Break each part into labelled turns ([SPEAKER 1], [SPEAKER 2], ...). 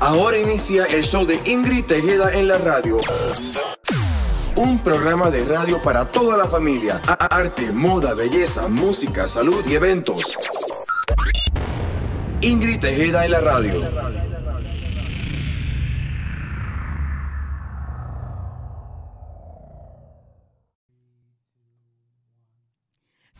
[SPEAKER 1] Ahora inicia el show de Ingrid Tejeda en la radio. Un programa de radio para toda la familia. Arte, moda, belleza, música, salud y eventos. Ingrid Tejeda en la radio.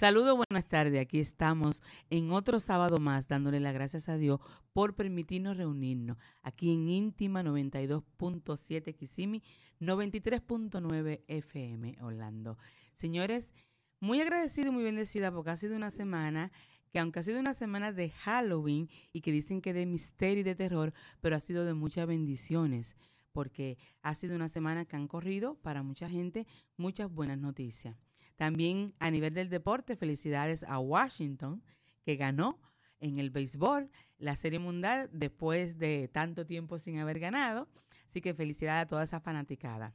[SPEAKER 2] Saludos, buenas tardes. Aquí estamos en otro sábado más, dándole las gracias a Dios por permitirnos reunirnos aquí en Íntima 92.7 Kissimmee, 93.9 FM Orlando. Señores, muy agradecida y muy bendecida porque ha sido una semana que aunque ha sido una semana de Halloween y que dicen que de misterio y de terror, pero ha sido de muchas bendiciones porque ha sido una semana que han corrido para mucha gente muchas buenas noticias. También a nivel del deporte, felicidades a Washington, que ganó en el béisbol la Serie Mundial después de tanto tiempo sin haber ganado. Así que felicidades a toda esa fanaticada.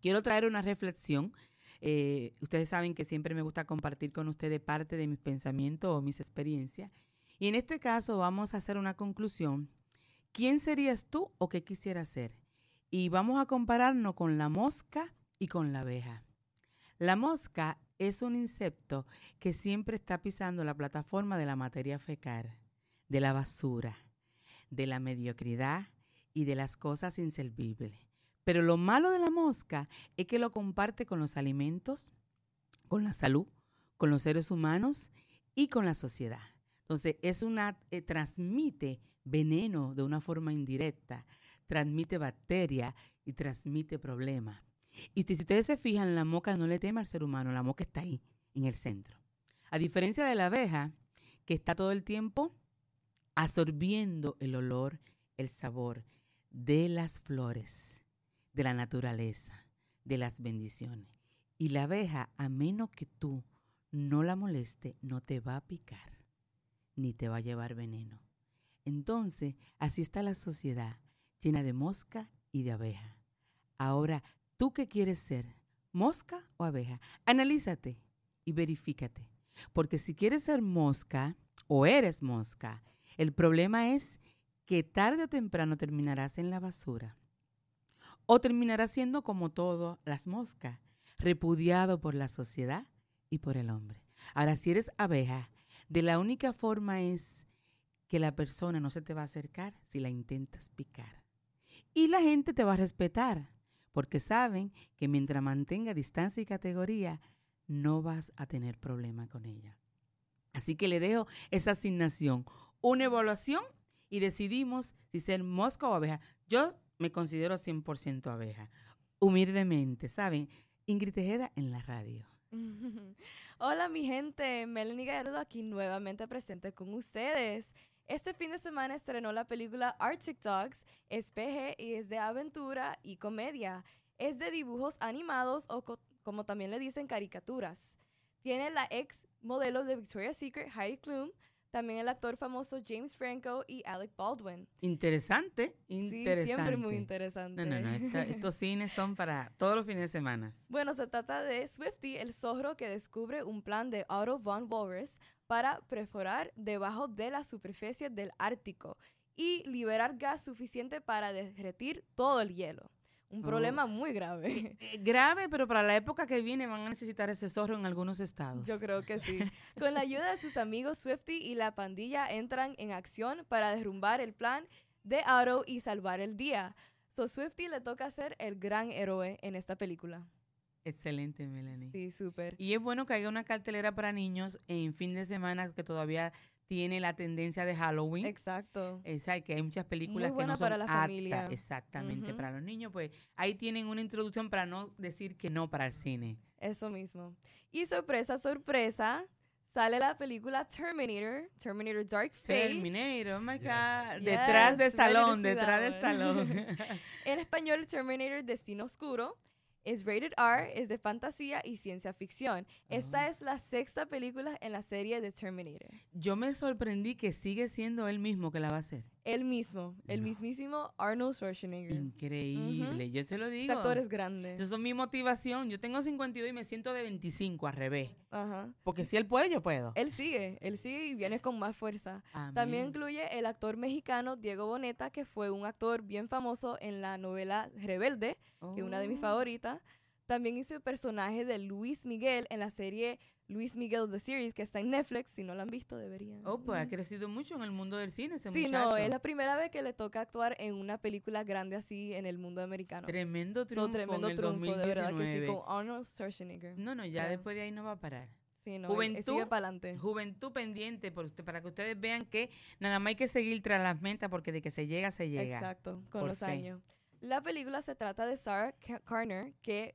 [SPEAKER 2] Quiero traer una reflexión. Eh, ustedes saben que siempre me gusta compartir con ustedes parte de mis pensamientos o mis experiencias. Y en este caso vamos a hacer una conclusión. ¿Quién serías tú o qué quisieras ser? Y vamos a compararnos con la mosca y con la abeja. La mosca es un insecto que siempre está pisando la plataforma de la materia fecal, de la basura, de la mediocridad y de las cosas inservibles. Pero lo malo de la mosca es que lo comparte con los alimentos, con la salud, con los seres humanos y con la sociedad. Entonces, es una eh, transmite veneno de una forma indirecta, transmite bacterias y transmite problemas. Y si ustedes se fijan, la mosca no le teme al ser humano, la mosca está ahí, en el centro. A diferencia de la abeja, que está todo el tiempo absorbiendo el olor, el sabor de las flores, de la naturaleza, de las bendiciones. Y la abeja, a menos que tú no la moleste, no te va a picar, ni te va a llevar veneno. Entonces, así está la sociedad, llena de mosca y de abeja. Ahora, ¿tú qué quieres ser? ¿Mosca o abeja? Analízate y verifícate. Porque si quieres ser mosca o eres mosca, el problema es que tarde o temprano terminarás en la basura. O terminarás siendo como todas las moscas, repudiado por la sociedad y por el hombre. Ahora, si eres abeja, de la única forma es que la persona no se te va a acercar si la intentas picar. Y la gente te va a respetar, porque saben que mientras mantenga distancia y categoría, no vas a tener problema con ella. Así que le dejo esa asignación, una evaluación y decidimos si ser mosca o abeja. Yo me considero 100% abeja, humildemente, ¿saben? Ingrid Tejeda en la radio.
[SPEAKER 3] Hola mi gente, Melanie Gallardo aquí nuevamente presente con ustedes. Este fin de semana estrenó la película Arctic Dogs, es PG y es de aventura y comedia. Es de dibujos animados o co- como también le dicen caricaturas. Tiene la ex modelo de Victoria's Secret, Heidi Klum, también el actor famoso James Franco y Alec Baldwin.
[SPEAKER 2] Interesante,
[SPEAKER 3] Sí,
[SPEAKER 2] interesante.
[SPEAKER 3] siempre muy interesante.
[SPEAKER 2] No, no, no, esta- estos cines son para todos los fines de semana.
[SPEAKER 3] Bueno, se trata de Swifty, el zorro que descubre un plan de Otto von Walrus para perforar debajo de la superficie del Ártico y liberar gas suficiente para derretir todo el hielo. Un
[SPEAKER 2] Oh.
[SPEAKER 3] problema muy grave.
[SPEAKER 2] Eh, grave, pero para la época que viene van a necesitar ese zorro en algunos estados.
[SPEAKER 3] Yo creo que sí. Con la ayuda de sus amigos, Swifty y la pandilla entran en acción para derrumbar el plan de Otto y salvar el día. So Swifty le toca ser el gran héroe en esta película.
[SPEAKER 2] Excelente, Melanie.
[SPEAKER 3] Sí, súper.
[SPEAKER 2] Y es bueno que haya una cartelera para niños en fin de semana que todavía tiene la tendencia de Halloween.
[SPEAKER 3] Exacto.
[SPEAKER 2] Exacto, que hay muchas películas que
[SPEAKER 3] buena
[SPEAKER 2] no son
[SPEAKER 3] para la
[SPEAKER 2] aptas,
[SPEAKER 3] familia.
[SPEAKER 2] Exactamente, para los niños, pues ahí tienen una introducción para no decir que no para el cine.
[SPEAKER 3] Eso mismo. Y sorpresa, sorpresa, sale la película Terminator, Terminator Dark Fate.
[SPEAKER 2] Terminator, oh my God.
[SPEAKER 3] Yes,
[SPEAKER 2] detrás de Stallone, detrás de
[SPEAKER 3] one.
[SPEAKER 2] Stallone.
[SPEAKER 3] En español, Terminator Destino Oscuro. Es rated R, es de fantasía y ciencia ficción. Esta
[SPEAKER 2] Ah.
[SPEAKER 3] es la sexta película en la serie de Terminator.
[SPEAKER 2] Yo me sorprendí que sigue siendo él mismo que la va a hacer.
[SPEAKER 3] El mismo, el
[SPEAKER 2] No.
[SPEAKER 3] mismísimo Arnold Schwarzenegger.
[SPEAKER 2] Increíble, yo te lo
[SPEAKER 3] Ese
[SPEAKER 2] digo.
[SPEAKER 3] actor es grande.
[SPEAKER 2] Esa es mi motivación. Yo tengo 52 y me siento de 25 al revés.
[SPEAKER 3] Ajá.
[SPEAKER 2] Porque si él puede, yo puedo.
[SPEAKER 3] Él sigue, él sigue y viene con más fuerza. También incluye el actor mexicano Diego Boneta, que fue un actor bien famoso en la novela Rebelde, que es una de mis
[SPEAKER 2] Oh.
[SPEAKER 3] favoritas. También hizo el personaje de Luis Miguel en la serie Luis Miguel The Series, que está en Netflix. Si no la han visto, deberían.
[SPEAKER 2] Oh, pues ha crecido mucho en el mundo del cine ese
[SPEAKER 3] Sí,
[SPEAKER 2] muchacho.
[SPEAKER 3] no, es la primera vez que le toca actuar en una película grande así en el mundo americano.
[SPEAKER 2] Tremendo
[SPEAKER 3] So,
[SPEAKER 2] triunfo
[SPEAKER 3] tremendo
[SPEAKER 2] en el
[SPEAKER 3] triunfo, de verdad que sí,
[SPEAKER 2] 2019.
[SPEAKER 3] con Arnold Schwarzenegger.
[SPEAKER 2] No, no, ya
[SPEAKER 3] Ya.
[SPEAKER 2] después de ahí no va a parar.
[SPEAKER 3] Sí, no, él
[SPEAKER 2] Juventud,
[SPEAKER 3] sigue para adelante.
[SPEAKER 2] Juventud pendiente por usted, para que ustedes vean que nada más hay que seguir tras las metas porque de que se llega, se llega.
[SPEAKER 3] Exacto, con
[SPEAKER 2] Por
[SPEAKER 3] los
[SPEAKER 2] fe.
[SPEAKER 3] años. La película se trata de Sarah Ca- Connor, que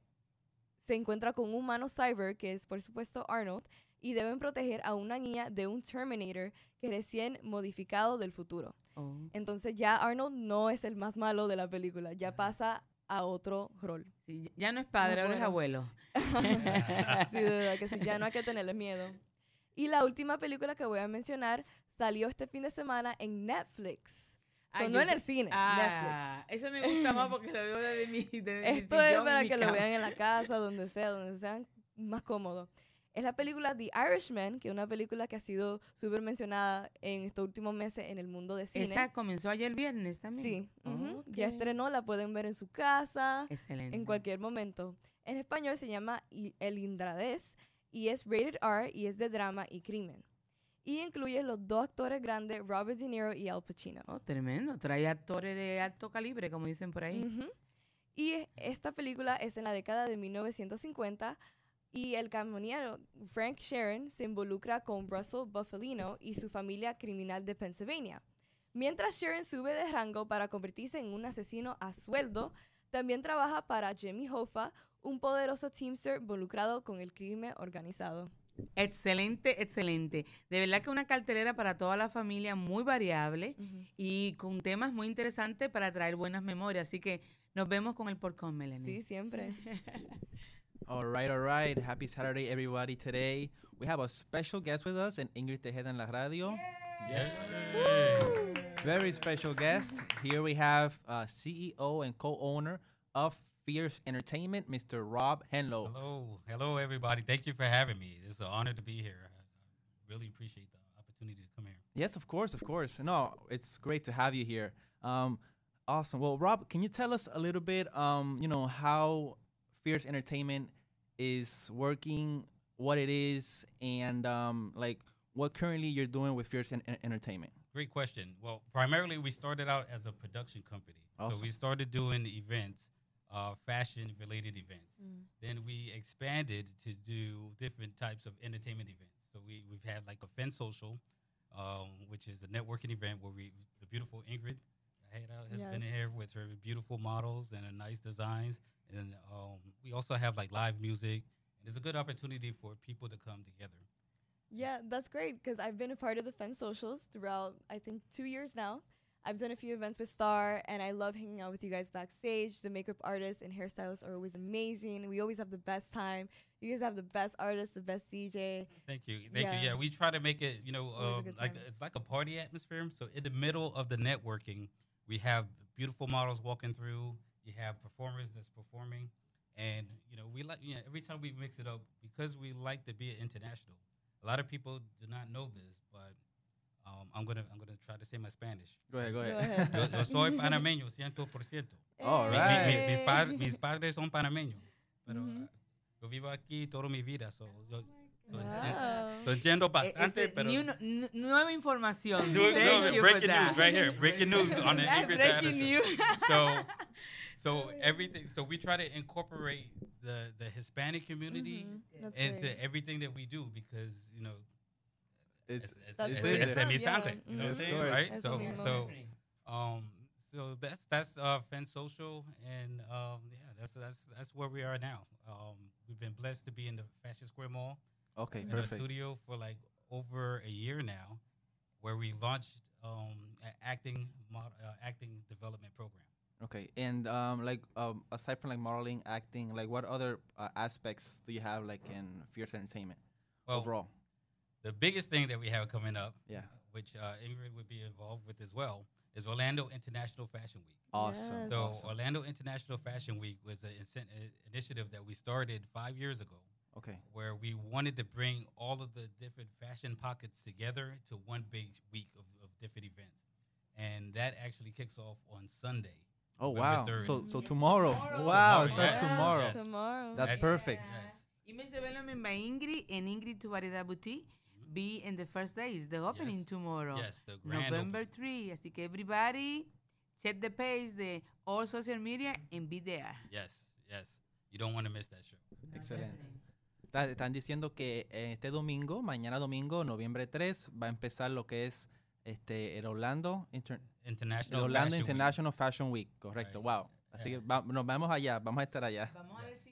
[SPEAKER 3] se encuentra con un humano cyber, que es por supuesto Arnold, y deben proteger a una niña de un Terminator que recién modificado del futuro.
[SPEAKER 2] Oh.
[SPEAKER 3] Entonces ya Arnold no es el más malo de la película, ya pasa a otro rol.
[SPEAKER 2] Sí, ya no es padre, ahora es abuelo.
[SPEAKER 3] sí, de verdad que sí, ya no hay que tenerle miedo. Y la última película que voy a mencionar salió este fin de semana en Netflix.
[SPEAKER 2] Ay,
[SPEAKER 3] no en el cine,
[SPEAKER 2] Ah, eso me gusta más porque lo veo desde mi, mi
[SPEAKER 3] Esto es para que lo vean en la casa, donde sea, donde sean más cómodos. Es la película The Irishman, que es una película que ha sido súper mencionada en estos últimos meses en el mundo de cine.
[SPEAKER 2] Esa comenzó ayer viernes también.
[SPEAKER 3] Sí, ujú, ya estrenó, la pueden ver en su casa,
[SPEAKER 2] Excelente.
[SPEAKER 3] en cualquier momento. En español se llama El Indradés y es rated R y es de drama y crimen. Y incluye los dos actores grandes, Robert De Niro y Al Pacino.
[SPEAKER 2] Oh, tremendo. Trae actores de alto calibre, como dicen por ahí.
[SPEAKER 3] Ujú. Y e- esta película es en la década de 1950 y el camionero Frank Sharon se involucra con Russell Buffalino y su familia criminal de Pennsylvania. Mientras Sharon sube de rango para convertirse en un asesino a sueldo, también trabaja para Jimmy Hoffa, un poderoso teamster involucrado con el crimen organizado.
[SPEAKER 2] Excelente, excelente. De verdad que una cartelera para toda la familia muy variable y con temas muy interesantes para traer buenas memorias. Así que nos vemos con el porcón, Melanie.
[SPEAKER 3] Sí, siempre.
[SPEAKER 4] All right, all right. Happy Saturday, everybody. Today we have a special guest with us, and Ingrid Tejeda en la radio.
[SPEAKER 5] Yes.
[SPEAKER 4] Very special guest. Here we have uh, CEO and co-owner of Fierce Entertainment, Mr. Rob Henlo.
[SPEAKER 5] Hello, hello, everybody. Thank you for having me. It's an honor to be here. I, really appreciate the opportunity to come here.
[SPEAKER 4] Yes, of course, of course. No, it's great to have you here. Um, awesome. Well, Rob, can you tell us a little bit, um, you know, how Fierce Entertainment is working, what it is, and um, like what currently you're doing with Fierce en- En- Entertainment?
[SPEAKER 5] Great question. Well, primarily we started out as a production company. So we started doing events, uh, fashion related events. Then we expanded to do different types of entertainment events. So we, we've had like a Fen Social, um, which is a networking event where we, the beautiful Ingrid has been
[SPEAKER 3] Yes.
[SPEAKER 5] here with her beautiful models and her nice designs. And um, we also have like live music. And it's a good opportunity for people to come together.
[SPEAKER 3] Yeah, that's great because I've been a part of the Fence Socials throughout, I think, two years now. I've done a few events with Star, and I love hanging out with you guys backstage. The makeup artists and hairstylists are always amazing. We always have the best time. You guys have the best artists, the best DJ.
[SPEAKER 5] Thank you, thank
[SPEAKER 3] Yeah.
[SPEAKER 5] you. Yeah, we try to make it, you know, um, like it's like a party atmosphere. So in the middle of the networking, we have beautiful models walking through. You have performers that's performing, and you know, we like. You know, every time we mix it up because we like to be international. A lot of people do not know this, but um, I'm gonna I'm gonna try to say my Spanish.
[SPEAKER 4] Go ahead, go
[SPEAKER 3] Go
[SPEAKER 4] ahead.
[SPEAKER 3] ahead.
[SPEAKER 5] Yo, yo soy panameño, ciento por ciento.
[SPEAKER 4] All
[SPEAKER 5] Mi-
[SPEAKER 4] right.
[SPEAKER 5] mi- Mis, mis,
[SPEAKER 3] Hey.
[SPEAKER 5] pa- mis padres son panameños, pero
[SPEAKER 3] Ujú.
[SPEAKER 5] uh, yo vivo aquí toda mi vida, so yo, so ent-
[SPEAKER 3] Wow.
[SPEAKER 5] so entiendo bastante,
[SPEAKER 2] este,
[SPEAKER 5] pero
[SPEAKER 2] ni una- n- nueva información.
[SPEAKER 5] No,
[SPEAKER 2] Thank
[SPEAKER 5] no,
[SPEAKER 2] you for
[SPEAKER 5] breaking
[SPEAKER 2] that.
[SPEAKER 5] news right here. Breaking news on the
[SPEAKER 2] That's
[SPEAKER 5] Ingrid
[SPEAKER 2] breaking news.
[SPEAKER 5] So, so everything. So we try to incorporate the the Hispanic community
[SPEAKER 3] Mhm,
[SPEAKER 5] into
[SPEAKER 3] great.
[SPEAKER 5] everything that we do because you know
[SPEAKER 4] It's,
[SPEAKER 5] it's, it's,
[SPEAKER 3] That's
[SPEAKER 5] it's,
[SPEAKER 4] very
[SPEAKER 5] it's de mi
[SPEAKER 3] yeah.
[SPEAKER 5] you know what I'm saying, right?
[SPEAKER 3] Eso
[SPEAKER 5] So, so, um, so that's that's uh, Fen Social, and um, yeah, that's that's that's where we are now. Um, we've been blessed to be in the Fashion Square Mall
[SPEAKER 4] okay,
[SPEAKER 5] in our
[SPEAKER 4] perfect.
[SPEAKER 5] studio for like over a year now, where we launched um, an acting mod, uh, acting development program.
[SPEAKER 4] Okay, and um, like um, aside from like modeling, acting, like what other uh, aspects do you have like in Fierce Entertainment
[SPEAKER 5] Well,
[SPEAKER 4] overall?
[SPEAKER 5] The biggest thing that we have coming up,
[SPEAKER 4] Yeah.
[SPEAKER 5] which uh, Ingrid would be involved with as well, is Orlando International Fashion Week.
[SPEAKER 4] Awesome.
[SPEAKER 3] Yes.
[SPEAKER 5] So
[SPEAKER 4] awesome.
[SPEAKER 5] Orlando International Fashion Week was an incen- uh, initiative that we started five years ago,
[SPEAKER 4] Okay.
[SPEAKER 5] where we wanted to bring all of the different fashion pockets together to one big week of, of different events, and that actually kicks off on Sunday.
[SPEAKER 4] Oh
[SPEAKER 5] November
[SPEAKER 4] wow.
[SPEAKER 5] 3rd.
[SPEAKER 4] So so tomorrow.
[SPEAKER 2] tomorrow.
[SPEAKER 4] Wow, it
[SPEAKER 5] Tomorrow,
[SPEAKER 4] starts
[SPEAKER 5] yes.
[SPEAKER 4] tomorrow.
[SPEAKER 5] Yes.
[SPEAKER 3] Tomorrow.
[SPEAKER 4] That's
[SPEAKER 5] That-
[SPEAKER 4] perfect.
[SPEAKER 5] Yes.
[SPEAKER 2] Y me se ve lo mismo Ingrid en Ingrid Tu Variedad Boutique. Be in the first days, the opening
[SPEAKER 5] Yes.
[SPEAKER 2] tomorrow.
[SPEAKER 5] Yes, the grand
[SPEAKER 2] November
[SPEAKER 5] opening.
[SPEAKER 2] 3. Así que everybody check the page de all social media and be there.
[SPEAKER 5] Yes, yes. You don't want to miss that show.
[SPEAKER 4] Excelente. Está- Están diciendo que eh, este domingo, mañana domingo, noviembre 3, va a empezar lo que es este el Orlando, Inter- el
[SPEAKER 5] International.
[SPEAKER 4] Orlando
[SPEAKER 5] Fashion Week.
[SPEAKER 4] International Fashion Week. Correcto.
[SPEAKER 5] Right.
[SPEAKER 4] Wow. Así
[SPEAKER 5] Yeah.
[SPEAKER 4] que va- nos vemos allá. Vamos a estar allá.
[SPEAKER 2] Vamos
[SPEAKER 5] Yes.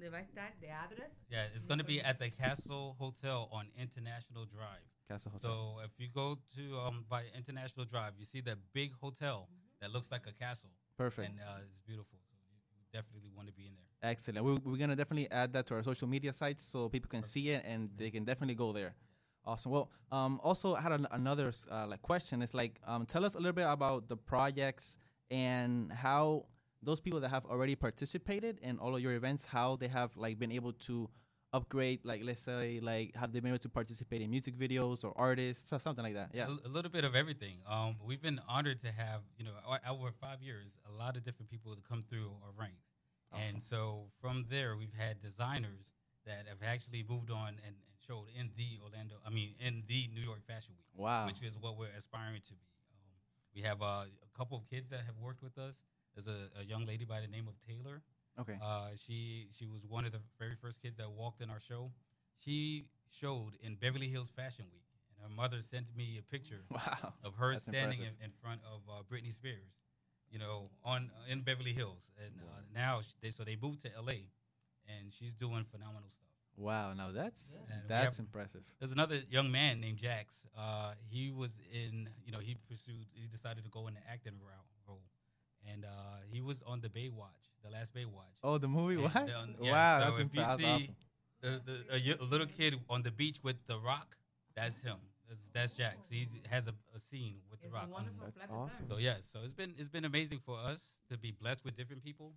[SPEAKER 2] Dirección donde va a estar, the address.
[SPEAKER 5] Yeah, it's going to be at the Castle Hotel on International Drive.
[SPEAKER 4] Caso José.
[SPEAKER 5] So if you go to um, by International Drive, you see that big hotel that looks like a castle,
[SPEAKER 4] Perfect.
[SPEAKER 5] and uh, it's beautiful. So you, you definitely want to be in there.
[SPEAKER 4] Excellent. We're, we're going to definitely add that to our social media sites so people can see it and they can definitely go there. Awesome. Well, um, also I had an, another uh, like question. It's like, um, tell us a little bit about the projects and how those people that have already participated in all of your events, how they have like been able to upgrade, like let's say, like have they been able to participate in music videos or artists or something like that? Yeah.
[SPEAKER 5] A, a little bit of everything. Um, we've been honored to have you know over five years a lot of different people to come through our ranks, and so from there we've had designers that have actually moved on and, and showed in the Orlando. I mean, in the New York Fashion Week.
[SPEAKER 4] Wow.
[SPEAKER 5] which is what we're aspiring to be. Um, we have uh, a couple of kids that have worked with us. There's a, a young lady by the name of Taylor.
[SPEAKER 4] Okay.
[SPEAKER 5] Uh, she she was one of the very first kids that walked in our show. She showed in Beverly Hills Fashion Week, and her mother sent me a picture
[SPEAKER 4] wow.
[SPEAKER 5] of her
[SPEAKER 4] That's
[SPEAKER 5] standing in, in front of uh, Britney Spears, you know, on in Beverly Hills, and uh, now sh- they so they moved to L.A. and she's doing phenomenal stuff.
[SPEAKER 4] Wow. Now that's
[SPEAKER 5] we
[SPEAKER 4] that's
[SPEAKER 5] have-
[SPEAKER 4] impressive.
[SPEAKER 5] There's another young man named Jax. Uh, he was in, you know, he pursued, he decided to go in the acting route role, and uh, he was on the Baywatch, the last Baywatch.
[SPEAKER 4] Oh, the movie.
[SPEAKER 5] And,
[SPEAKER 4] What?
[SPEAKER 5] um, yeah,
[SPEAKER 4] wow.
[SPEAKER 5] so
[SPEAKER 4] that's
[SPEAKER 5] if you
[SPEAKER 4] that's
[SPEAKER 5] see
[SPEAKER 4] awesome.
[SPEAKER 5] the, the, a, y- a little kid on the beach with the Rock, that's him. That's, that's Jax. He has a, a scene with the Rock. on
[SPEAKER 2] wonderful
[SPEAKER 4] That's
[SPEAKER 2] platform.
[SPEAKER 4] awesome.
[SPEAKER 5] so yes, so it's been it's been amazing for us to be blessed with different people,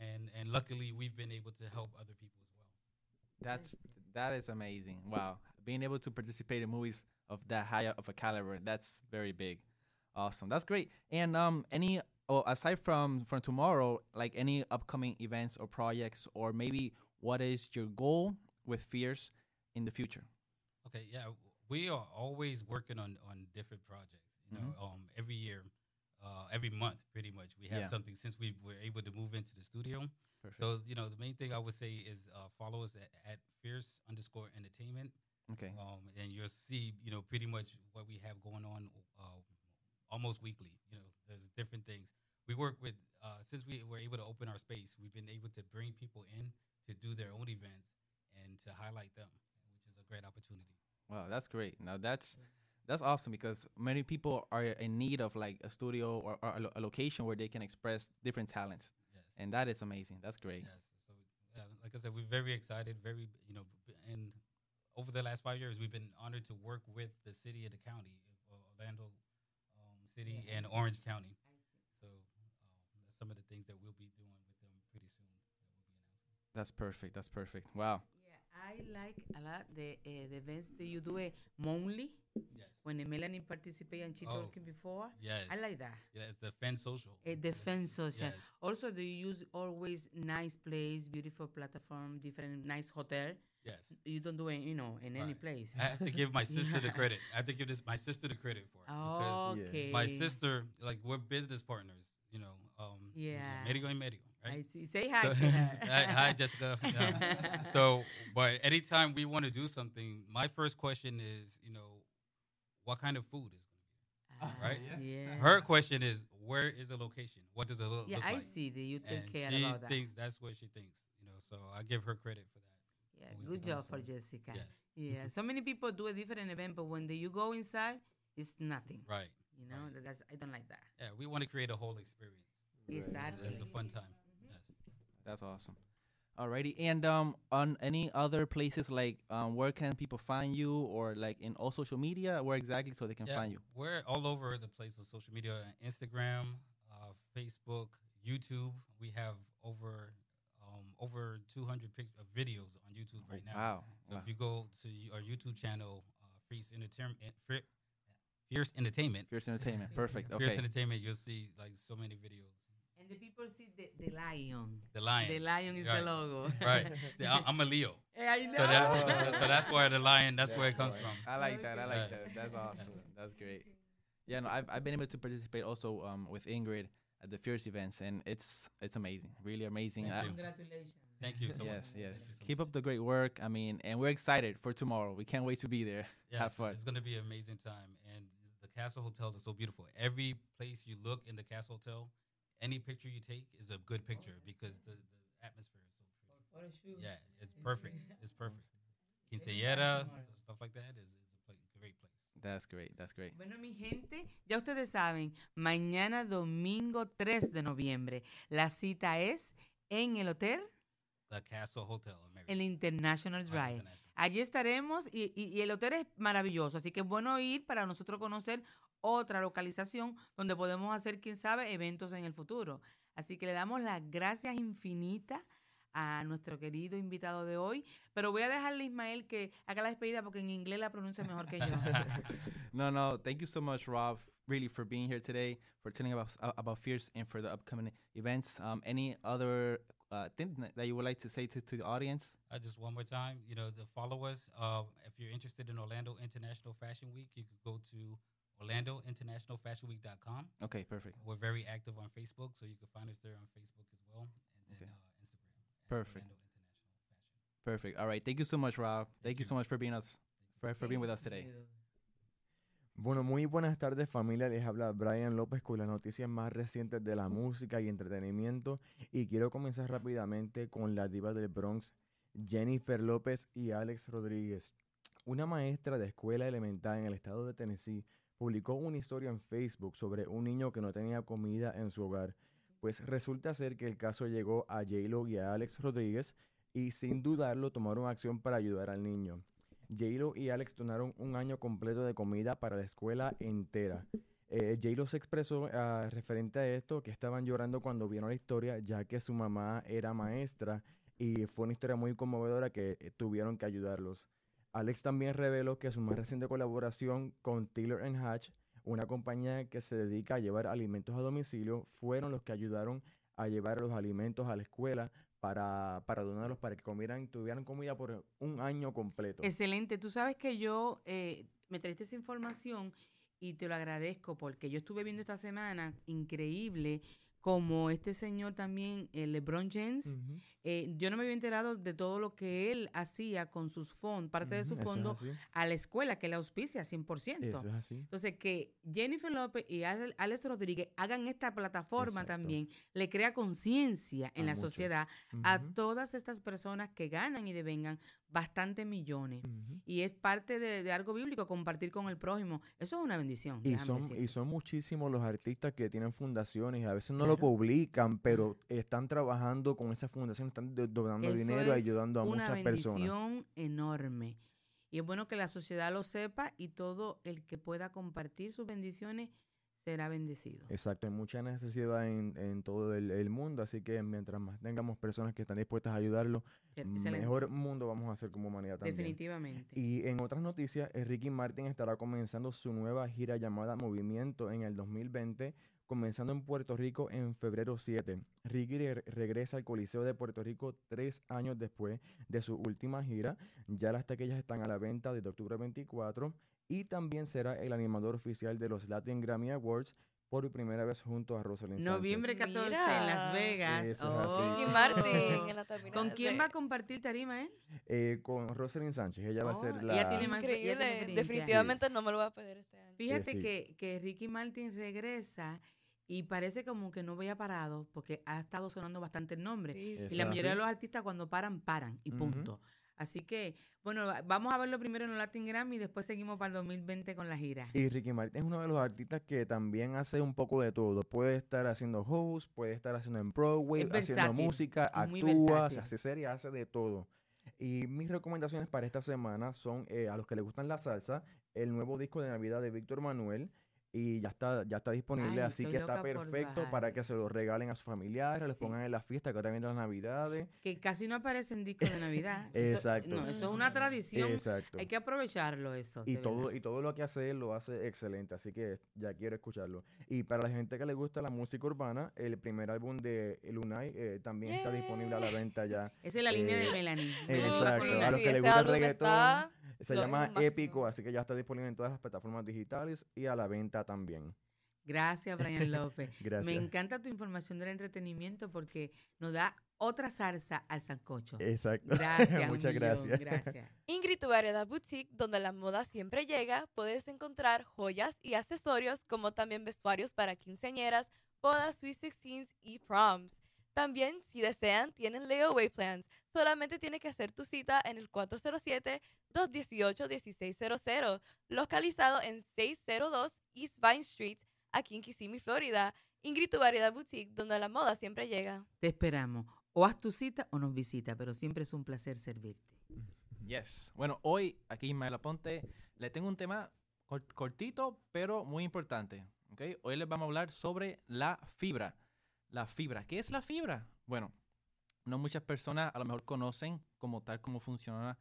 [SPEAKER 5] and and luckily we've been able to help other people as well.
[SPEAKER 4] That's that is amazing. Wow, being able to participate in movies of that high of a caliber, that's very big. Awesome, that's great. And um, any oh, aside from from tomorrow, like any upcoming events or projects, or maybe what is your goal with Fears in the future?
[SPEAKER 5] Okay, yeah, we are always working on on different projects. You know, um, every year, uh, every month, pretty much, we have
[SPEAKER 4] Yeah.
[SPEAKER 5] something since we were able to move into the studio.
[SPEAKER 4] Perfect.
[SPEAKER 5] So you know, the main thing I would say is uh, follow us at, at Fierce underscore Entertainment,
[SPEAKER 4] okay.
[SPEAKER 5] um, and you'll see you know pretty much what we have going on uh, almost weekly. You know, there's different things. We work with uh, since we were able to open our space, we've been able to bring people in to do their own events and to highlight them, which is a great opportunity.
[SPEAKER 4] Wow, that's great. Now that's that's awesome because many people are in need of like a studio or, or a, lo- a location where they can express different talents,
[SPEAKER 5] Yes.
[SPEAKER 4] and that is amazing. That's great.
[SPEAKER 5] Yes. So, yeah, like I said, we're very excited. Very, you know, and over the last five years, we've been honored to work with the city and the county, of Orlando um, City
[SPEAKER 2] Yeah, I
[SPEAKER 5] and. Orange County.
[SPEAKER 2] I see.
[SPEAKER 5] So, um, that's some of the things that we'll be doing with them pretty soon. That we'll be announcing.
[SPEAKER 4] That's perfect. That's perfect. Wow.
[SPEAKER 2] Yeah, I like a lot the uh, the events that you do it monthly
[SPEAKER 5] Yes.
[SPEAKER 2] when Melanie participated and she
[SPEAKER 5] Oh.
[SPEAKER 2] talking before.
[SPEAKER 5] Yes.
[SPEAKER 2] I like that.
[SPEAKER 5] Yeah, it's the fan social.
[SPEAKER 2] A defense social.
[SPEAKER 5] Yes.
[SPEAKER 2] Also, they use always nice place, beautiful platform, different nice hotel?
[SPEAKER 5] Yes.
[SPEAKER 2] You don't do it, you know, in any place.
[SPEAKER 5] I have to give my sister the credit. I have to give this my sister the credit for it because
[SPEAKER 2] okay.
[SPEAKER 5] my sister, like, we're business partners. You know. Um,
[SPEAKER 2] Yeah.
[SPEAKER 5] Medio y medio, right?
[SPEAKER 2] I see. Say hi
[SPEAKER 5] So-
[SPEAKER 2] to her.
[SPEAKER 5] hi, hi, Jessica. Yeah. so, but anytime we want to do something, my first question is, you know, what kind of food is going to
[SPEAKER 2] Ah,
[SPEAKER 5] right?
[SPEAKER 2] Yeah.
[SPEAKER 5] Her question is, where is the location? What does it look,
[SPEAKER 2] yeah,
[SPEAKER 5] look
[SPEAKER 2] I
[SPEAKER 5] like?
[SPEAKER 2] see that you take
[SPEAKER 5] And
[SPEAKER 2] care
[SPEAKER 5] she
[SPEAKER 2] about that.
[SPEAKER 5] thinks that's what she thinks, you know. So I give her credit for that.
[SPEAKER 2] yeah,
[SPEAKER 5] always
[SPEAKER 2] good
[SPEAKER 5] think
[SPEAKER 2] job for. Jessica.
[SPEAKER 5] Yes,
[SPEAKER 2] Yeah, so many people do a different event, but when they, you go inside, it's nothing.
[SPEAKER 5] right.
[SPEAKER 2] You know,
[SPEAKER 5] Right.
[SPEAKER 2] that's I don't like that.
[SPEAKER 5] Yeah, we want to create a whole experience.
[SPEAKER 2] Exactly.
[SPEAKER 5] It's a fun time. Yes.
[SPEAKER 4] That's awesome. Alrighty, and um, on any other places like um, where can people find you, or like in all social media, where exactly so they can
[SPEAKER 5] Yeah,
[SPEAKER 4] find you?
[SPEAKER 5] We're all over the place on social media, Instagram, uh, Facebook, YouTube. We have over um, over 200 pic- uh, videos on YouTube right now.
[SPEAKER 4] Wow.
[SPEAKER 5] So
[SPEAKER 4] wow.
[SPEAKER 5] if you go to our YouTube channel, uh, Fierce Entertainment, Fierce Entertainment,
[SPEAKER 4] Fierce Entertainment. Perfect.
[SPEAKER 5] Fierce
[SPEAKER 4] Okay.
[SPEAKER 5] Entertainment, you'll see like so many videos.
[SPEAKER 2] And the people see the, the lion.
[SPEAKER 5] The lion,
[SPEAKER 2] The lion is
[SPEAKER 5] Right.
[SPEAKER 2] the logo.
[SPEAKER 5] right? See, I- I'm a Leo,
[SPEAKER 2] Eh, I know.
[SPEAKER 5] so that so that's where the lion. That's where it comes from.
[SPEAKER 4] I like that. I like
[SPEAKER 5] Right.
[SPEAKER 4] that. That's awesome. That's great. Yeah, no, I've I've been able to participate also um with Ingrid at the Fierce events, and it's it's amazing, really amazing.
[SPEAKER 5] Thank
[SPEAKER 4] I-
[SPEAKER 5] you.
[SPEAKER 2] Congratulations.
[SPEAKER 5] Thank you so
[SPEAKER 4] yes,
[SPEAKER 5] much.
[SPEAKER 4] yes.
[SPEAKER 5] Thank you so
[SPEAKER 4] Keep
[SPEAKER 5] much.
[SPEAKER 4] up the great work. I mean, and we're excited for tomorrow. We can't wait to be there.
[SPEAKER 5] Yes,
[SPEAKER 4] Have fun.
[SPEAKER 5] It's going to be an amazing time. And the Castle Hotel is so beautiful. Every place you look in the Castle Hotel, any picture you take is a good picture because the, the atmosphere is so pretty. Yeah, it's perfect. It's perfect. Quinceañera, stuff like that is, is a pla- great place.
[SPEAKER 4] That's great. That's great.
[SPEAKER 2] Bueno, mi gente, ya ustedes saben, mañana domingo 3 de noviembre, la cita es en el hotel,
[SPEAKER 5] The Castle Hotel.
[SPEAKER 2] el International Drive.
[SPEAKER 5] International.
[SPEAKER 2] Allí estaremos y, y- y el hotel es maravilloso, así que es bueno ir para nosotros conocer otra localización donde podemos hacer, quién sabe, eventos en el futuro. Así que le damos las gracias infinitas a nuestro querido invitado de hoy, pero voy a dejarle a Ismael que haga la despedida porque en inglés la pronuncia mejor que yo.
[SPEAKER 4] no, no. Thank you so much, Rob, really for being here today, for telling about uh, about Fierce and for the upcoming events. Um, any other uh, thing that- that you would like to say to, to the audience?
[SPEAKER 5] Uh, just one more time, you know, to follow us. Uh, if you're interested in Orlando International Fashion Week, you could go to OrlandoInternationalFashionWeek.com.
[SPEAKER 4] Okay, perfect.
[SPEAKER 5] We're very active on Facebook, so you can find us there on Facebook as well, and then
[SPEAKER 4] Okay.
[SPEAKER 5] uh, Instagram.
[SPEAKER 4] Perfect.
[SPEAKER 5] Orlando International Fashion.
[SPEAKER 4] Perfect. All right. Thank you so much, Rob. Thank, you
[SPEAKER 5] you.
[SPEAKER 4] so much for being us for, for being with us today.
[SPEAKER 6] Bueno, muy buenas tardes familia, les habla Brian López con las noticias más recientes de la música y entretenimiento y quiero comenzar rápidamente con la diva del Bronx, Jennifer López y Alex Rodríguez. Una maestra de escuela elemental en el estado de Tennessee publicó una historia en Facebook sobre un niño que no tenía comida en su hogar. Pues resulta ser que el caso llegó a J-Lo y a Alex Rodríguez y sin dudarlo tomaron acción para ayudar al niño. J-Lo y Alex donaron un año completo de comida para la escuela entera. Eh, J-Lo se expresó ah, referente a esto que estaban llorando cuando vieron la historia, ya que su mamá era maestra y fue una historia muy conmovedora que eh, tuvieron que ayudarlos. Alex también reveló que su más reciente colaboración con Taylor Hatch, una compañía que se dedica a llevar alimentos a domicilio, fueron los que ayudaron a llevar los alimentos a la escuela para, para donarlos para que comieran, tuvieran comida por un año completo.
[SPEAKER 2] Excelente. Tú sabes que yo eh, me traiste esa información y te lo agradezco porque yo estuve viendo esta semana, increíble, como este señor también, el LeBron James, eh, yo no me había enterado de todo lo que él hacía con sus fondos, parte de su
[SPEAKER 6] es
[SPEAKER 2] fondo a la escuela, que le auspicia 100%.
[SPEAKER 6] Eso es así.
[SPEAKER 2] Entonces, que Jennifer López y Ale- Alex Rodríguez hagan esta plataforma
[SPEAKER 6] Exacto.
[SPEAKER 2] también, le crea conciencia en
[SPEAKER 6] A
[SPEAKER 2] la sociedad a todas estas personas que ganan y devengan bastantes millones. Y es parte de, de algo bíblico, compartir con el prójimo. Eso es una bendición.
[SPEAKER 6] Y son, y son muchísimos los artistas que tienen fundaciones a veces no lo publican, pero están trabajando con esas fundaciones, están do- donando
[SPEAKER 2] Eso
[SPEAKER 6] dinero, ayudando a
[SPEAKER 2] una
[SPEAKER 6] muchas personas.
[SPEAKER 2] bendición enorme. Y es bueno que la sociedad lo sepa y todo el que pueda compartir sus bendiciones será bendecido.
[SPEAKER 6] Exacto, hay mucha necesidad en, en todo el, el mundo, así que mientras más tengamos personas que están dispuestas a ayudarlo,
[SPEAKER 2] Excelente.
[SPEAKER 6] mejor mundo vamos a hacer como humanidad también.
[SPEAKER 2] Definitivamente.
[SPEAKER 6] Y en otras noticias, Ricky Martin estará comenzando su nueva gira llamada Movimiento en el 2020, comenzando en Puerto Rico en febrero 7. Ricky re- regresa al Coliseo de Puerto Rico tres años después de su última gira. Ya las taquillas están a la venta desde octubre 24 y también será el animador oficial de los Latin Grammy Awards por primera vez junto a Rosalind Sánchez.
[SPEAKER 2] Noviembre 14 en
[SPEAKER 3] Mira.
[SPEAKER 2] Las Vegas.
[SPEAKER 6] Eso es así.
[SPEAKER 3] Ricky
[SPEAKER 2] Oh.
[SPEAKER 3] Martin en la
[SPEAKER 2] ¿Con quién va a compartir tarima él?
[SPEAKER 6] Eh, con Rosalind Sánchez, ella va a
[SPEAKER 2] Oh,
[SPEAKER 6] ser
[SPEAKER 2] ella
[SPEAKER 6] la...
[SPEAKER 2] tiene más- ya tiene
[SPEAKER 3] Increíble. Definitivamente no me lo voy a pedir este año.
[SPEAKER 2] Fíjate
[SPEAKER 6] sí.
[SPEAKER 2] que, que Ricky Martin regresa y parece como que no había parado porque ha estado sonando bastante el nombre.
[SPEAKER 3] Sí,
[SPEAKER 2] Y la mayoría de los artistas cuando paran, paran y punto. Así que, bueno, va- vamos a verlo primero en los Latin Grammy y después seguimos para el 2020 con la gira.
[SPEAKER 6] Y Ricky Martin es uno de los artistas que también hace un poco de todo. Puede estar haciendo host, puede estar haciendo en Broadway, haciendo música, actúa, se hace serie, hace de todo. Y mis recomendaciones para esta semana son eh, a los que les gustan la salsa, el nuevo disco de Navidad de Víctor Manuel. Y ya está, ya está disponible,
[SPEAKER 2] Ay,
[SPEAKER 6] así que está perfecto para que se lo regalen a sus familiares, les
[SPEAKER 2] Sí.
[SPEAKER 6] pongan en la fiesta que ahora vienen las navidades.
[SPEAKER 2] Que casi no aparece en discos de Navidad. Eso-
[SPEAKER 6] Exacto.
[SPEAKER 2] no, eso es una tradición.
[SPEAKER 6] Exacto.
[SPEAKER 2] Hay que aprovecharlo eso.
[SPEAKER 6] Y todo,
[SPEAKER 2] verdad.
[SPEAKER 6] y todo lo que hace él lo hace excelente, así que ya quiero escucharlo. Y para la gente que le gusta la música urbana, el primer álbum de Lunay eh, también está disponible a la venta ya.
[SPEAKER 2] Esa es la línea
[SPEAKER 6] eh,
[SPEAKER 2] de Melanie.
[SPEAKER 3] Uh,
[SPEAKER 6] Exacto,
[SPEAKER 3] sí,
[SPEAKER 6] a los
[SPEAKER 3] sí,
[SPEAKER 6] que les
[SPEAKER 3] ese
[SPEAKER 6] gusta el reggaetón,
[SPEAKER 3] está
[SPEAKER 6] Se
[SPEAKER 3] lo
[SPEAKER 6] llama. Épico, así que ya está disponible en todas las plataformas digitales y a la venta también.
[SPEAKER 2] Gracias, Brian López.
[SPEAKER 6] Gracias.
[SPEAKER 2] Me encanta tu información del entretenimiento porque nos da otra salsa al sancocho.
[SPEAKER 6] Exacto.
[SPEAKER 2] Gracias.
[SPEAKER 6] Muchas gracias.
[SPEAKER 2] Gracias.
[SPEAKER 3] Ingrid tu Variedad Boutique, donde la moda siempre llega, puedes encontrar joyas y accesorios, como también vestuarios para quinceañeras, bodas, sweet 16s y proms. También, si desean, tienen layaway plans. Solamente tiene que hacer tu cita en el 407-218-1600, localizado en 602 East Vine Street, aquí en Kissimmee, Florida. Ingrid tu Variedad Boutique, donde la moda siempre llega.
[SPEAKER 2] Te esperamos. O haz tu cita o nos visita, pero siempre es un placer servirte.
[SPEAKER 4] Yes. Bueno, hoy aquí en Ismael Aponte le tengo un tema cor- cortito, pero muy importante. ¿ok? Hoy les vamos a hablar sobre la fibra. La fibra. ¿Qué es la fibra? Bueno, no muchas personas a lo mejor conocen como tal cómo funciona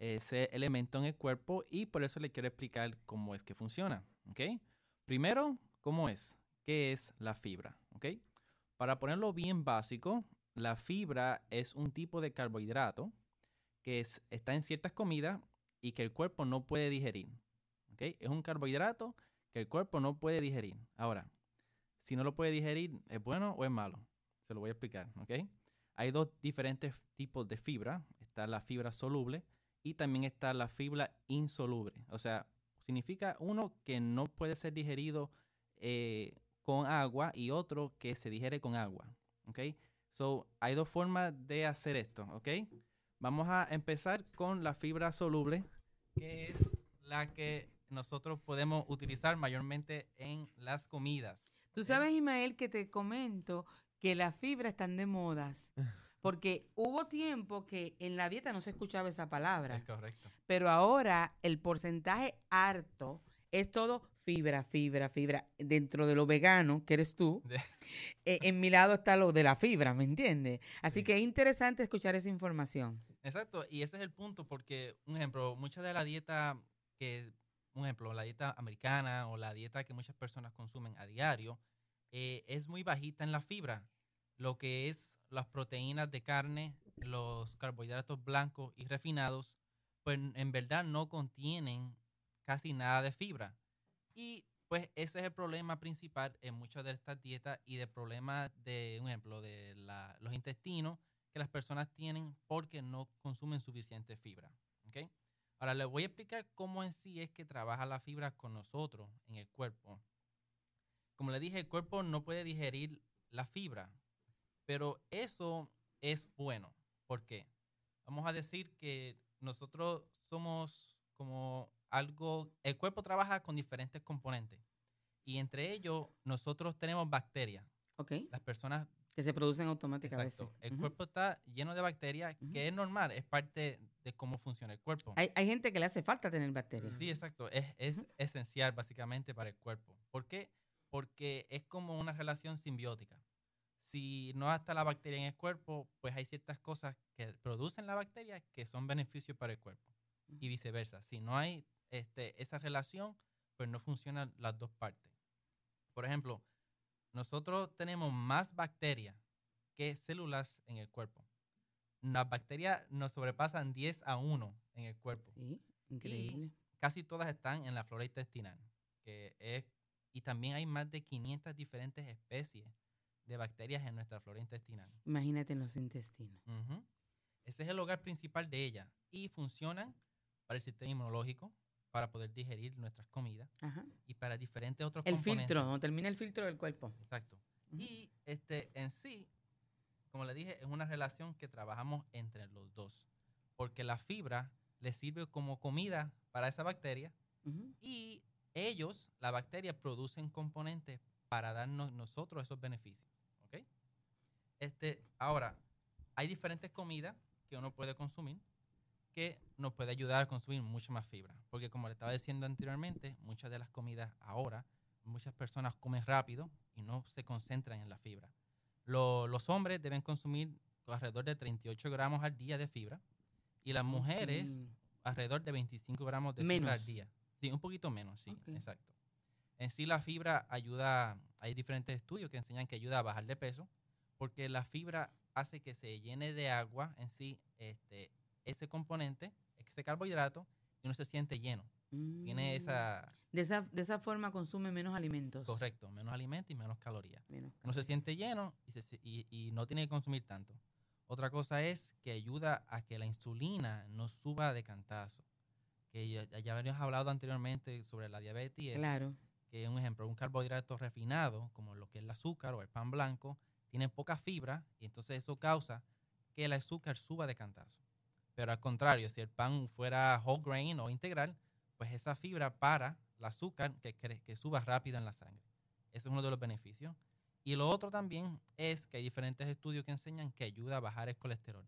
[SPEAKER 4] ese elemento en el cuerpo y por eso les quiero explicar cómo es que funciona. ¿ok? Primero, ¿cómo es? ¿Qué es la fibra? ¿ok? Para ponerlo bien básico, la fibra es un tipo de carbohidrato que es- está en ciertas comidas y que el cuerpo no puede digerir. ¿ok? Es un carbohidrato que el cuerpo no puede digerir. Ahora, si no lo puede digerir, ¿es bueno o es malo? Se lo voy a explicar. ¿ok? Hay dos diferentes tipos de fibra. Está la fibra soluble y también está la fibra insoluble. O sea, significa uno que no puede ser digerido eh, con agua y otro que se digiere con agua. ¿ok? So, hay dos formas de hacer esto. ¿ok? Vamos a empezar con la fibra soluble, que es la que nosotros podemos utilizar mayormente en las comidas.
[SPEAKER 2] Tú sabes, Ismael, que te comento que las fibras están de modas. Porque hubo tiempo que en la dieta no se escuchaba esa palabra.
[SPEAKER 4] Es correcto.
[SPEAKER 2] Pero ahora el porcentaje harto es todo fibra, fibra, fibra. Dentro de lo vegano, que eres tú, eh, en mi lado está lo de la fibra, ¿me entiendes? Así
[SPEAKER 4] Sí.
[SPEAKER 2] que es interesante escuchar esa información.
[SPEAKER 4] Exacto, y ese es el punto, porque, un ejemplo, mucha de la dieta que, un ejemplo, la dieta americana o la dieta que muchas personas consumen a diario, eh, es muy bajita en la fibra. Lo que es las proteínas de carne, los carbohidratos blancos y refinados, pues en verdad no contienen casi nada de fibra. Y pues ese es el problema principal en muchas de estas dietas y de problemas de, un ejemplo, de la- los intestinos que las personas tienen porque no consumen suficiente fibra. ¿ok? Ahora les voy a explicar cómo en sí es que trabaja la fibra con nosotros en el cuerpo. Como les dije, el cuerpo no puede digerir la fibra, pero eso es bueno. ¿Por qué? Vamos a decir que nosotros somos como algo, el cuerpo trabaja con diferentes componentes y entre ellos nosotros tenemos bacterias.
[SPEAKER 2] ¿Ok?
[SPEAKER 4] Las personas
[SPEAKER 2] Que se producen automáticamente.
[SPEAKER 4] Exacto. El cuerpo está lleno de bacterias, que es normal, es parte de cómo funciona el cuerpo.
[SPEAKER 2] Hay, hay gente que le hace falta tener bacterias.
[SPEAKER 4] Sí, exacto. Es, es esencial básicamente para el cuerpo. ¿Por qué? Porque es como una relación simbiótica. Si no está la bacteria en el cuerpo, pues hay ciertas cosas que producen la bacteria que son beneficios para el cuerpo. Y viceversa. Si no hay este, esa relación, pues no funcionan las dos partes. Por ejemplo, nosotros tenemos más bacterias que células en el cuerpo. Las bacterias nos sobrepasan 10 a 1 en el cuerpo
[SPEAKER 2] Sí, increíble.
[SPEAKER 4] casi todas están en la flora intestinal. Que es, y también hay más de 500 diferentes especies de bacterias en nuestra flora intestinal.
[SPEAKER 2] Imagínate en los intestinos.
[SPEAKER 4] Ese es el hogar principal de ellas. Y funcionan para el sistema inmunológico, para poder digerir nuestras comidas
[SPEAKER 2] Ajá.
[SPEAKER 4] y para diferentes otros
[SPEAKER 2] El
[SPEAKER 4] componentes.
[SPEAKER 2] filtro, donde termina el filtro del cuerpo.
[SPEAKER 4] Exacto. Y este, en sí, como le dije, es una relación que trabajamos entre los dos. porque la fibra le sirve como comida para esa bacteria y ellos, la bacteria, producen componentes para darnos nosotros esos beneficios. ¿ok? Este, ahora, hay diferentes comidas que uno puede consumir que nos puede ayudar a consumir mucho más fibra. Porque como le estaba diciendo anteriormente, muchas de las comidas ahora, muchas personas comen rápido y no se concentran en la fibra. Lo- los hombres deben consumir alrededor de 38 gramos al día de fibra y las mujeres alrededor de 25 gramos de fibra al día. Sí, un poquito menos, sí, exacto. En sí la fibra ayuda, hay diferentes estudios que enseñan que ayuda a bajar de peso, porque la fibra hace que se llene de agua en sí este, ese componente, ese carbohidrato, y uno se siente lleno. Tiene
[SPEAKER 2] Mm.
[SPEAKER 4] esa,
[SPEAKER 2] De esa, de esa forma consume menos alimentos.
[SPEAKER 4] correcto, menos alimento y menos calorías.
[SPEAKER 2] Menos
[SPEAKER 4] Uno se siente lleno y, se y- y no tiene que consumir tanto. Otra cosa es que ayuda a que la insulina no suba de cantazo. Que ya, ya habíamos hablado anteriormente sobre la diabetes
[SPEAKER 2] Claro.
[SPEAKER 4] Que un ejemplo, un carbohidrato refinado, como lo que es el azúcar o el pan blanco, tiene poca fibra y entonces eso causa que el azúcar suba de cantazo. Pero al contrario, si el pan fuera whole grain o integral, pues esa fibra para el azúcar que, que suba rápido en la sangre. Eso es uno de los beneficios. Y lo otro también es que hay diferentes estudios que enseñan que ayuda a bajar el colesterol.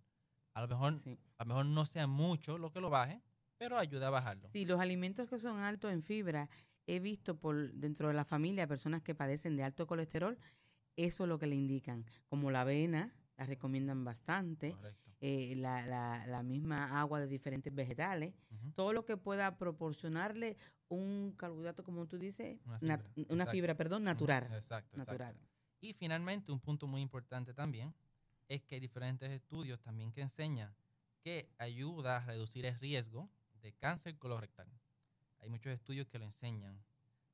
[SPEAKER 4] A lo mejor,
[SPEAKER 2] Sí.
[SPEAKER 4] a lo mejor no sea mucho lo que lo baje, pero ayuda a bajarlo.
[SPEAKER 2] Sí, los alimentos que son altos en fibra, he visto por dentro de la familia personas que padecen de alto colesterol, eso es lo que le indican. Como la avena, la recomiendan bastante, eh, la, la- la misma agua de diferentes vegetales, todo lo que pueda proporcionarle un carbohidrato, como tú dices,
[SPEAKER 4] Una fibra,
[SPEAKER 2] una
[SPEAKER 4] exacto.
[SPEAKER 2] fibra, perdón, natural.
[SPEAKER 4] Exacto,
[SPEAKER 2] natural.
[SPEAKER 4] exacto. Y finalmente, un punto muy importante también es que hay diferentes estudios también que enseñan que ayuda a reducir el riesgo de cáncer colorectal. Hay muchos estudios que lo enseñan.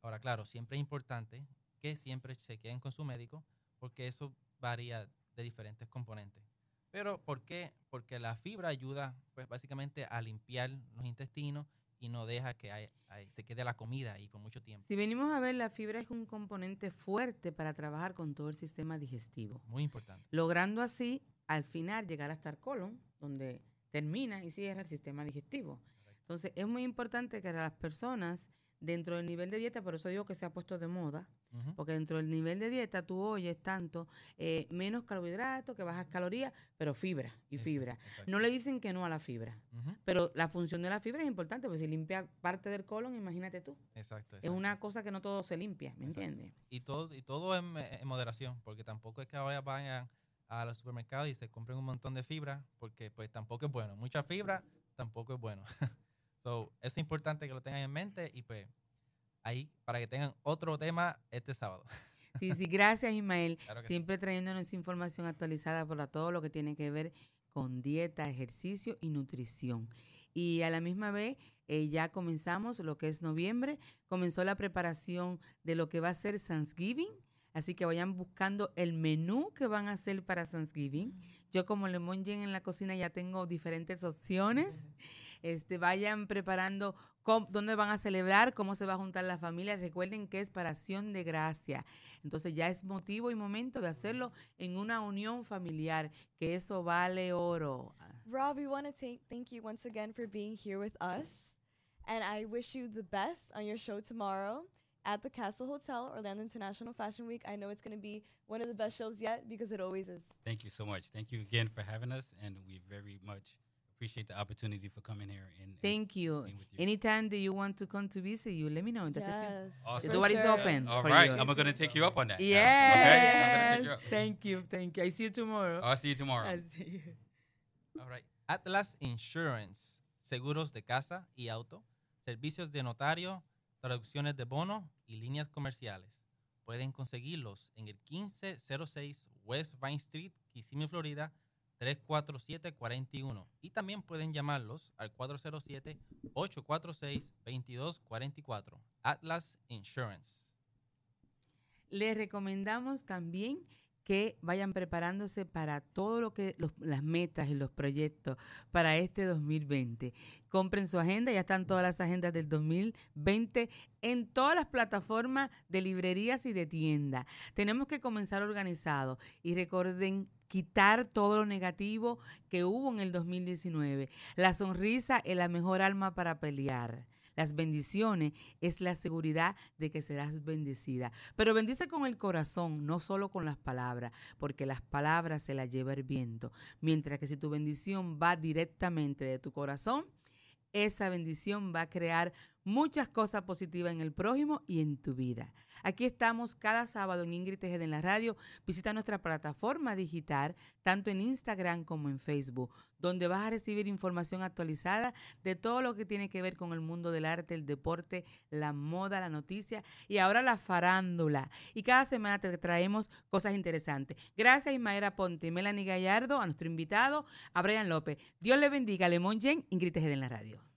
[SPEAKER 4] Ahora, claro, siempre es importante que siempre se queden con su médico porque eso varía de diferentes componentes. Pero, ¿por qué? Porque la fibra ayuda, pues, básicamente a limpiar los intestinos y no deja que hay- hay- se quede la comida ahí por mucho tiempo.
[SPEAKER 2] Si venimos a ver, la fibra es un componente fuerte para trabajar con todo el sistema digestivo.
[SPEAKER 4] Muy importante.
[SPEAKER 2] logrando así al final llegar hasta el colon, donde termina y cierra el sistema digestivo. Entonces es muy importante que las personas dentro del nivel de dieta, por eso digo que se ha puesto de moda, porque dentro del nivel de dieta tú oyes tanto eh, menos carbohidratos, que bajas calorías, pero fibra y
[SPEAKER 4] Exacto,
[SPEAKER 2] fibra.
[SPEAKER 4] exacto.
[SPEAKER 2] No le dicen que no a la fibra, pero la función de la fibra es importante, porque si limpia parte del colon, imagínate tú.
[SPEAKER 4] Exacto,
[SPEAKER 2] Es una cosa que no todo se limpia, ¿me entiendes?
[SPEAKER 4] Y todo, y todo en, en moderación, porque tampoco es que ahora vayan a los supermercados y se compren un montón de fibra, porque pues tampoco es bueno. Mucha fibra tampoco es bueno. so, es importante que lo tengan en mente y pues ahí para que tengan otro tema este sábado.
[SPEAKER 2] Sí, sí, gracias Ismael.
[SPEAKER 4] Claro que sí.
[SPEAKER 2] Siempre trayéndonos información actualizada para todo lo que tiene que ver con dieta, ejercicio y nutrición. Y a la misma vez, eh, ya comenzamos lo que es noviembre, comenzó la preparación de lo que va a ser Thanksgiving. Así que vayan buscando el menú que van a hacer para Thanksgiving. Yo como Lemon Jen en la cocina ya tengo diferentes opciones. Este, vayan preparando cómo- dónde van a celebrar, cómo se va a juntar la familia. Recuerden que es para acción de gracia. Entonces ya es motivo y momento de hacerlo en una unión familiar, que eso vale oro.
[SPEAKER 3] Rob, we want to take thank you once again for being here with us. And I wish you the best on your show tomorrow at the Castle Hotel, Orlando International Fashion Week. I know it's going to be one of the best shows yet because it always is.
[SPEAKER 5] Thank you so much. Thank you again for having us, and we very much appreciate the opportunity for coming here and, and
[SPEAKER 2] Thank you.
[SPEAKER 5] being with you.
[SPEAKER 2] Anytime that you want to come to visit you, let me know. That's
[SPEAKER 3] Yes.
[SPEAKER 5] Awesome.
[SPEAKER 2] The door is
[SPEAKER 3] sure.
[SPEAKER 2] open.
[SPEAKER 5] All
[SPEAKER 2] for
[SPEAKER 5] right,
[SPEAKER 2] you.
[SPEAKER 5] I'm gonna take you up on that.
[SPEAKER 2] Yes.
[SPEAKER 5] Okay, you.
[SPEAKER 2] Thank you. Thank you. I see you tomorrow.
[SPEAKER 5] I'll see you tomorrow.
[SPEAKER 2] I'll see you.
[SPEAKER 4] All right. Atlas Insurance, seguros de casa y auto, servicios de notario, traducciones de bono y líneas comerciales. Pueden conseguirlos en el 1506 West Vine Street, Kissimmee, Florida, 34741. Y también pueden llamarlos al 407-846-2244. Atlas Insurance.
[SPEAKER 2] Les recomendamos también que vayan preparándose para todo lo que las metas y los proyectos para este 2020. Compren su agenda, ya están todas las agendas del 2020 en todas las plataformas de librerías y de tiendas. Tenemos que comenzar organizados y recuerden quitar todo lo negativo que hubo en el 2019. La sonrisa es la mejor alma para pelear. Las bendiciones es la seguridad de que serás bendecida. Pero bendice con el corazón, no solo con las palabras, porque las palabras se las lleva el viento. Mientras que si tu bendición va directamente de tu corazón, esa bendición va a crear muchas cosas positivas en el prójimo y en tu vida. Aquí estamos cada sábado en Ingrid Tejeda en la radio. Visita nuestra plataforma digital, tanto en Instagram como en Facebook, donde vas a recibir información actualizada de todo lo que tiene que ver con el mundo del arte, el deporte, la moda, la noticia y ahora la farándula. Y cada semana te traemos cosas interesantes. Gracias Ismaera Ponte Melanie Gallardo, a nuestro invitado, a Brian López. Dios le bendiga. Lemón Jen, Ingrid Tejeda en la radio.